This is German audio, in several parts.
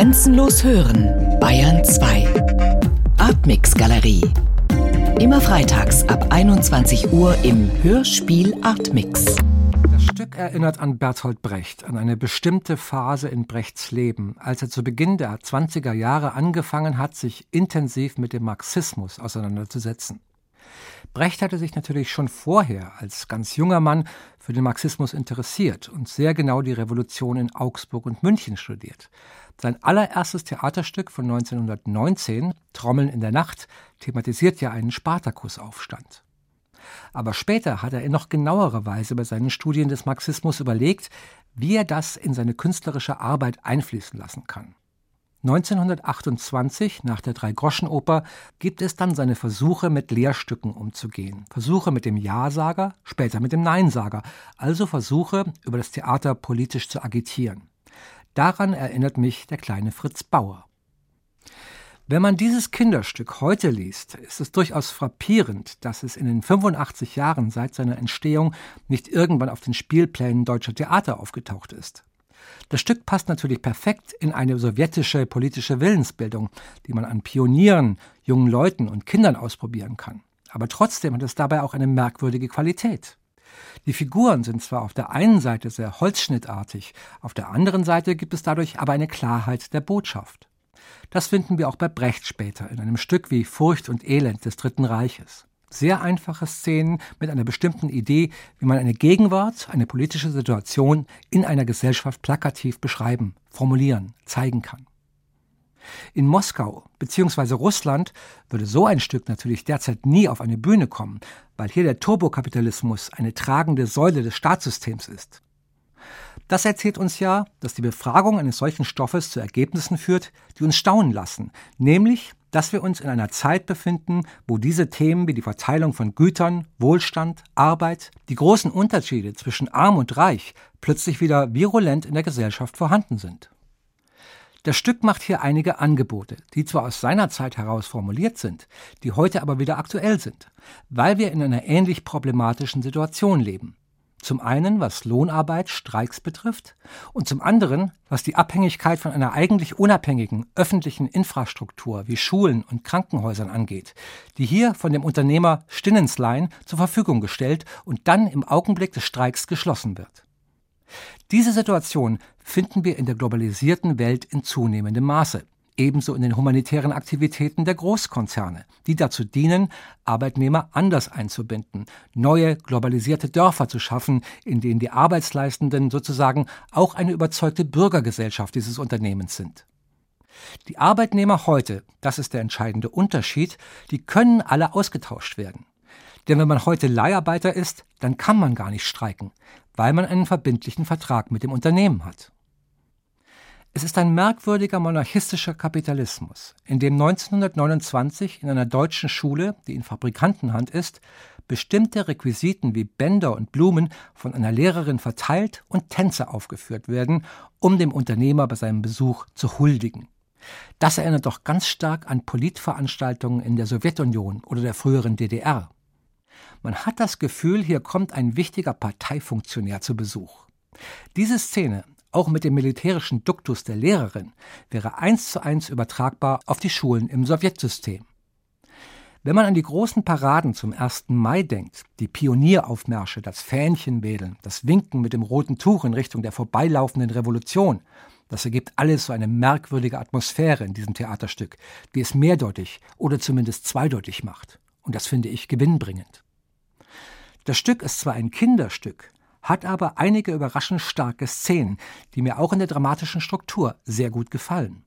Grenzenlos hören, Bayern 2. Artmix Galerie. Immer freitags ab 21 Uhr im Hörspiel Artmix. Das Stück erinnert an Bertolt Brecht, an eine bestimmte Phase in Brechts Leben, als er zu Beginn der 20er Jahre angefangen hat, sich intensiv mit dem Marxismus auseinanderzusetzen. Brecht hatte sich natürlich schon vorher als ganz junger Mann für den Marxismus interessiert und sehr genau die Revolution in Augsburg und München studiert. Sein allererstes Theaterstück von 1919, Trommeln in der Nacht, thematisiert ja einen Spartakusaufstand. Aber später hat er in noch genauerer Weise bei seinen Studien des Marxismus überlegt, wie er das in seine künstlerische Arbeit einfließen lassen kann. 1928, nach der Dreigroschenoper, gibt es dann seine Versuche, mit Lehrstücken umzugehen. Versuche mit dem Ja-Sager, später mit dem Nein-Sager. Also Versuche, über das Theater politisch zu agitieren. Daran erinnert mich der kleine Fritz Bauer. Wenn man dieses Kinderstück heute liest, ist es durchaus frappierend, dass es in den 85 Jahren seit seiner Entstehung nicht irgendwann auf den Spielplänen deutscher Theater aufgetaucht ist. Das Stück passt natürlich perfekt in eine sowjetische politische Willensbildung, die man an Pionieren, jungen Leuten und Kindern ausprobieren kann. Aber trotzdem hat es dabei auch eine merkwürdige Qualität. Die Figuren sind zwar auf der einen Seite sehr holzschnittartig, auf der anderen Seite gibt es dadurch aber eine Klarheit der Botschaft. Das finden wir auch bei Brecht später in einem Stück wie Furcht und Elend des Dritten Reiches. Sehr einfache Szenen mit einer bestimmten Idee, wie man eine Gegenwart, eine politische Situation in einer Gesellschaft plakativ beschreiben, formulieren, zeigen kann. In Moskau bzw. Russland würde so ein Stück natürlich derzeit nie auf eine Bühne kommen, weil hier der Turbokapitalismus eine tragende Säule des Staatssystems ist. Das erzählt uns ja, dass die Befragung eines solchen Stoffes zu Ergebnissen führt, die uns staunen lassen, nämlich dass wir uns in einer Zeit befinden, wo diese Themen wie die Verteilung von Gütern, Wohlstand, Arbeit, die großen Unterschiede zwischen arm und reich plötzlich wieder virulent in der Gesellschaft vorhanden sind. Das Stück macht hier einige Angebote, die zwar aus seiner Zeit heraus formuliert sind, die heute aber wieder aktuell sind, weil wir in einer ähnlich problematischen Situation leben. Zum einen, was Lohnarbeit, Streiks betrifft und zum anderen, was die Abhängigkeit von einer eigentlich unabhängigen öffentlichen Infrastruktur wie Schulen und Krankenhäusern angeht, die hier von dem Unternehmer Stinnenslein zur Verfügung gestellt und dann im Augenblick des Streiks geschlossen wird. Diese Situation finden wir in der globalisierten Welt in zunehmendem Maße ebenso in den humanitären Aktivitäten der Großkonzerne, die dazu dienen, Arbeitnehmer anders einzubinden, neue globalisierte Dörfer zu schaffen, in denen die Arbeitsleistenden sozusagen auch eine überzeugte Bürgergesellschaft dieses Unternehmens sind. Die Arbeitnehmer heute, das ist der entscheidende Unterschied, die können alle ausgetauscht werden. Denn wenn man heute Leiharbeiter ist, dann kann man gar nicht streiken, weil man einen verbindlichen Vertrag mit dem Unternehmen hat. Es ist ein merkwürdiger monarchistischer Kapitalismus, in dem 1929 in einer deutschen Schule, die in Fabrikantenhand ist, bestimmte Requisiten wie Bänder und Blumen von einer Lehrerin verteilt und Tänze aufgeführt werden, um dem Unternehmer bei seinem Besuch zu huldigen. Das erinnert doch ganz stark an Politveranstaltungen in der Sowjetunion oder der früheren DDR. Man hat das Gefühl, hier kommt ein wichtiger Parteifunktionär zu Besuch. Diese Szene auch mit dem militärischen Duktus der Lehrerin, wäre eins zu eins übertragbar auf die Schulen im Sowjetsystem. Wenn man an die großen Paraden zum 1. Mai denkt, die Pionieraufmärsche, das Fähnchenwedeln, das Winken mit dem roten Tuch in Richtung der vorbeilaufenden Revolution, das ergibt alles so eine merkwürdige Atmosphäre in diesem Theaterstück, die es mehrdeutig oder zumindest zweideutig macht. Und das finde ich gewinnbringend. Das Stück ist zwar ein Kinderstück, hat aber einige überraschend starke Szenen, die mir auch in der dramatischen Struktur sehr gut gefallen.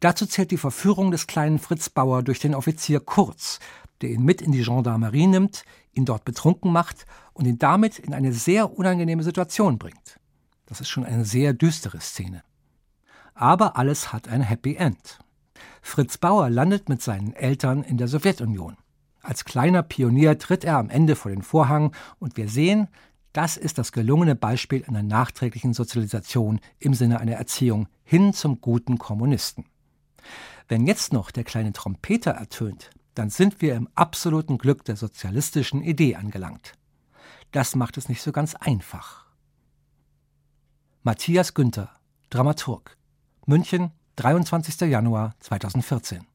Dazu zählt die Verführung des kleinen Fritz Bauer durch den Offizier Kurz, der ihn mit in die Gendarmerie nimmt, ihn dort betrunken macht und ihn damit in eine sehr unangenehme Situation bringt. Das ist schon eine sehr düstere Szene. Aber alles hat ein Happy End. Fritz Bauer landet mit seinen Eltern in der Sowjetunion. Als kleiner Pionier tritt er am Ende vor den Vorhang und wir sehen, das ist das gelungene Beispiel einer nachträglichen Sozialisation im Sinne einer Erziehung hin zum guten Kommunisten. Wenn jetzt noch der kleine Trompeter ertönt, dann sind wir im absoluten Glück der sozialistischen Idee angelangt. Das macht es nicht so ganz einfach. Matthias Günther, Dramaturg, München 23. Januar 2014.